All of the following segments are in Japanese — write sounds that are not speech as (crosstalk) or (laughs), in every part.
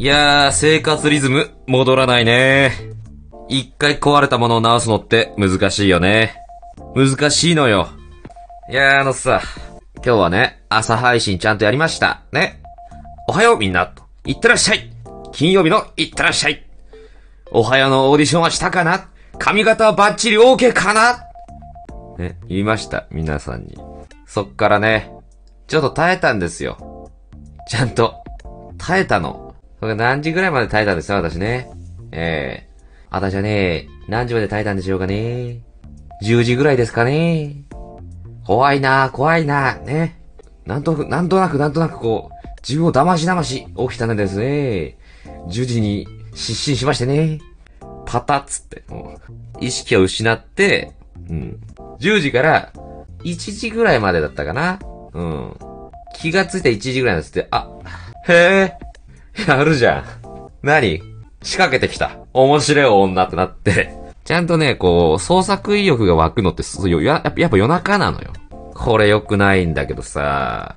いやー、生活リズム、戻らないね。一回壊れたものを直すのって難しいよね。難しいのよ。いやー、あのさ、今日はね、朝配信ちゃんとやりました。ね。おはようみんな、いってらっしゃい。金曜日のいってらっしゃい。おはようのオーディションはしたかな髪型はバッチリ OK かなね、言いました、皆さんに。そっからね、ちょっと耐えたんですよ。ちゃんと、耐えたの。それ何時ぐらいまで耐えたんですよ、私ね。ええ私はね、何時まで耐えたんでしょうかね。10時ぐらいですかね。怖いな怖いなね。なんと、なんとなく、なんとなくこう、自分を騙し騙し起きたんですね。10時に失神しましてね。パタッつって、もう、意識を失って、うん。10時から1時ぐらいまでだったかな。うん。気がついた1時ぐらいなんですって、あ、へえ、(laughs) やるじゃん。何？仕掛けてきた。面白い女ってなって。ちゃんとね、こう、創作意欲が湧くのってそうや、やっぱ夜中なのよ。これ良くないんだけどさ。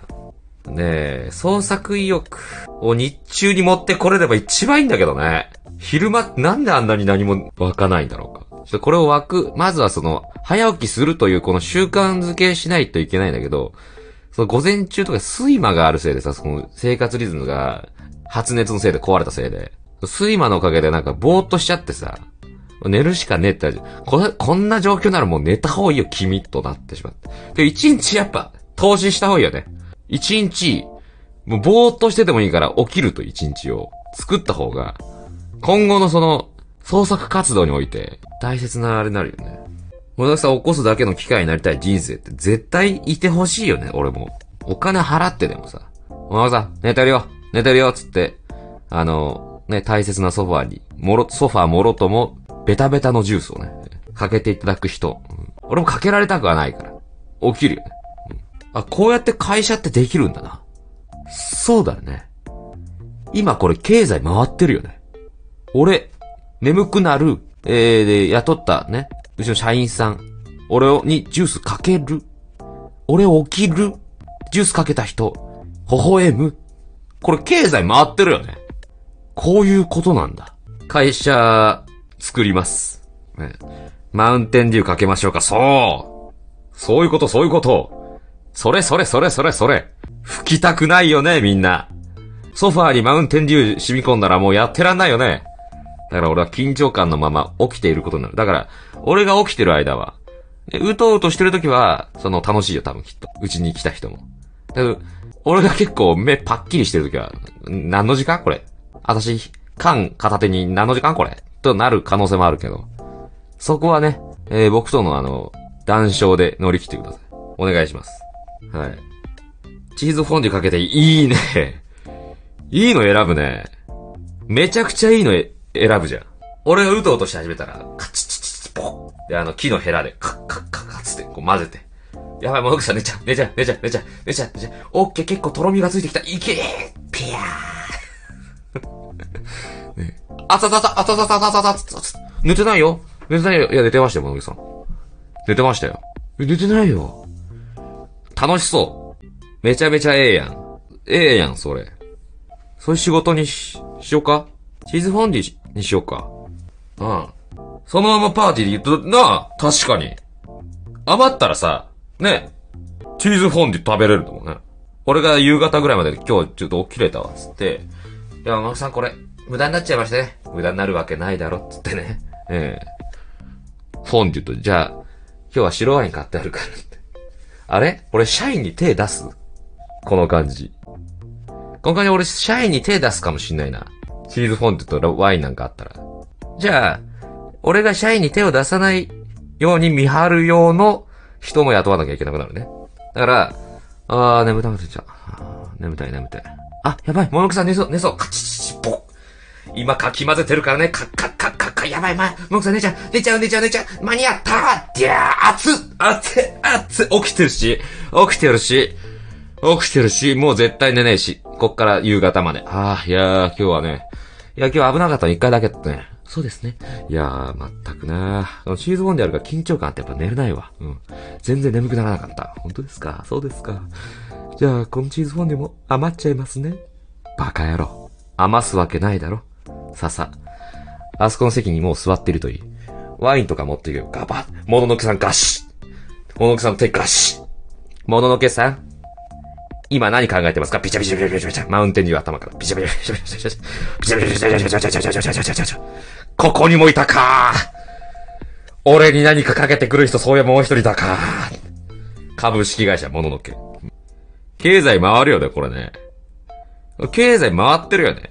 ねえ、創作意欲を日中に持ってこれれば一番いいんだけどね。昼間、なんであんなに何も湧かないんだろうか。ちょっとこれを湧く、まずはその、早起きするというこの習慣づけしないといけないんだけど、その午前中とか睡魔があるせいでさ、その生活リズムが発熱のせいで壊れたせいで、睡魔のおかげでなんかぼーっとしちゃってさ、寝るしかねえって、こ、こんな状況ならもう寝た方がいいよ、君となってしまって。で、一日やっぱ、投資した方がいいよね。一日、もうぼーっとしててもいいから起きると一日を作った方が、今後のその、創作活動において、大切なあれになるよね。ものさん起こすだけの機会になりたい人生って絶対いてほしいよね、俺も。お金払ってでもさ。お前さん、寝てるよ寝てるよつって、あの、ね、大切なソファーに、もろ、ソファーもろとも、ベタベタのジュースをね、かけていただく人。俺もかけられたくはないから。起きるよね。あ、こうやって会社ってできるんだな。そうだね。今これ経済回ってるよね。俺、眠くなる、えー、で、雇ったね、うちの社員さん、俺をにジュースかける。俺起きる。ジュースかけた人、微笑む。これ経済回ってるよね。こういうことなんだ。会社、作ります。ね、マウンテンデューかけましょうか。そうそういうこと、そういうこと。それそれそれそれそれ。吹きたくないよね、みんな。ソファーにマウンテンデュー染み込んだらもうやってらんないよね。だから俺は緊張感のまま起きていることになる。だから、俺が起きてる間は、うとうとしてる時は、その楽しいよ、多分きっと。うちに来た人も。だけど俺が結構目パッキリしてる時は、何の時間これ？私、缶片手に何の時間これ？となる可能性もあるけど。そこはね、えー僕とのあの、談笑で乗り切ってください。お願いします。はい。チーズフォンデュかけていいね。(laughs) いいの選ぶね。めちゃくちゃいいの選ぶじゃん。俺がうとうとして始めたら、カチチチチポッで、あの、木のヘラで、カッカッカッカッつって、こう混ぜて。やばい、もう奥さん寝ちゃう、寝ちゃう、寝ちゃう、寝ちゃう、寝ちゃう、寝ちゃう。オッケー、結構とろみがついてきた。いけーピヤー (laughs) ねあたたた、あたたたたたたた寝てないよ寝てないよ。いや、寝てましたよ、もぐさん。寝てましたよ。寝てないよ。楽しそう。めちゃめちゃええやん。ええやん、それ。そういう仕事にし、しようかチーズフォンデュにしようか。うん。そのままパーティーで言っと、なあ、確かに。余ったらさ、ね、チーズフォンデュ食べれると思うね。俺が夕方ぐらいまで今日ちょっと起きれたわ、つって。いや、マクさんこれ、無駄になっちゃいましたね。無駄になるわけないだろ、つってね。ええフォンデュと、じゃあ、今日は白ワイン買ってあるからって。あれ？俺、社員に手出す？この感じ。この感じ俺、社員に手出すかもしんないな。チーズフォンデュとワインなんかあったら。じゃあ、俺が社員に手を出さないように見張る用の人も雇わなきゃいけなくなるね。だから、あー、眠たくなってきた。あー眠たい眠たい。あ、やばい、モノクさん寝そう、寝そう。カチチチ、ポッ。今かき混ぜてるからね、カッカッカッカッカッ、やばい、ま、モノクさん寝ちゃう、寝ちゃう、寝ちゃう、寝ちゃう、間に合ったいやー、熱っ熱っ熱っ起きてるし、起きてるし、起きてるし、もう絶対寝ねえし、こっから夕方まで。あー、いやー、今日はね、いや、今日危なかったの一回だけってね。そうですね。いやー、まったくなー。チーズボンであるから緊張感あってやっぱ寝れないわ。うん。全然眠くならなかった。本当ですか？そうですか。じゃあ、このチーズンデュも余っちゃいますね。バカ野郎。余すわけないだろ。ささ。あそこの席にもう座ってるといい。ワインとか持っていくよ。ガバッ。もののけさんガシッ。もののけさん手ガシッ。もののけさん今何考えてますか？ビチャビチャビチャビチャビチャ。マウンテンデュー頭から。ビチャビチャビチャビチャビチャ。ビチャビチャビチャビチャビチャビチャビチャビチャビチャビチャビチャ。ここにもいたか俺に何かかけてくる人、そういやもう一人だか株式会社もののけ。経済回るよね、これね。経済回ってるよね。